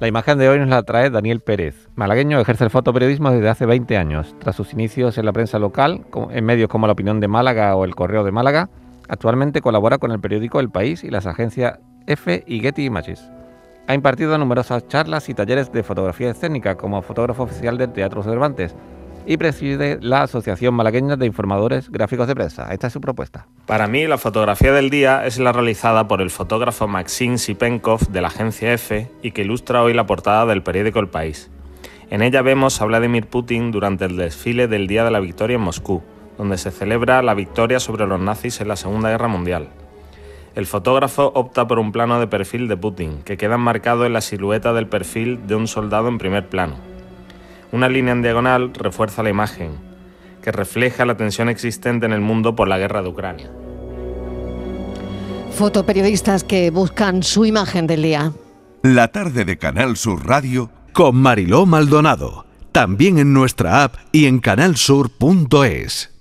La imagen de hoy nos la trae Daniel Pérez. Malagueño ejerce el fotoperiodismo desde hace 20 años. Tras sus inicios en la prensa local, en medios como La Opinión de Málaga o El Correo de Málaga, actualmente colabora con el periódico El País y las agencias F y Getty Images. Ha impartido numerosas charlas y talleres de fotografía escénica como fotógrafo oficial del Teatro Cervantes y preside la Asociación Malagueña de Informadores Gráficos de Prensa. Esta es su propuesta. Para mí, la fotografía del día es la realizada por el fotógrafo Maxim Sipenkov de la agencia F y que ilustra hoy la portada del periódico El País. En ella vemos a Vladimir Putin durante el desfile del Día de la Victoria en Moscú, donde se celebra la victoria sobre los nazis en la Segunda Guerra Mundial. El fotógrafo opta por un plano de perfil de Putin, que queda marcado en la silueta del perfil de un soldado en primer plano. Una línea en diagonal refuerza la imagen, que refleja la tensión existente en el mundo por la guerra de Ucrania. Fotoperiodistas que buscan su imagen del día. La tarde de Canal Sur Radio con Mariló Maldonado, también en nuestra app y en canalsur.es.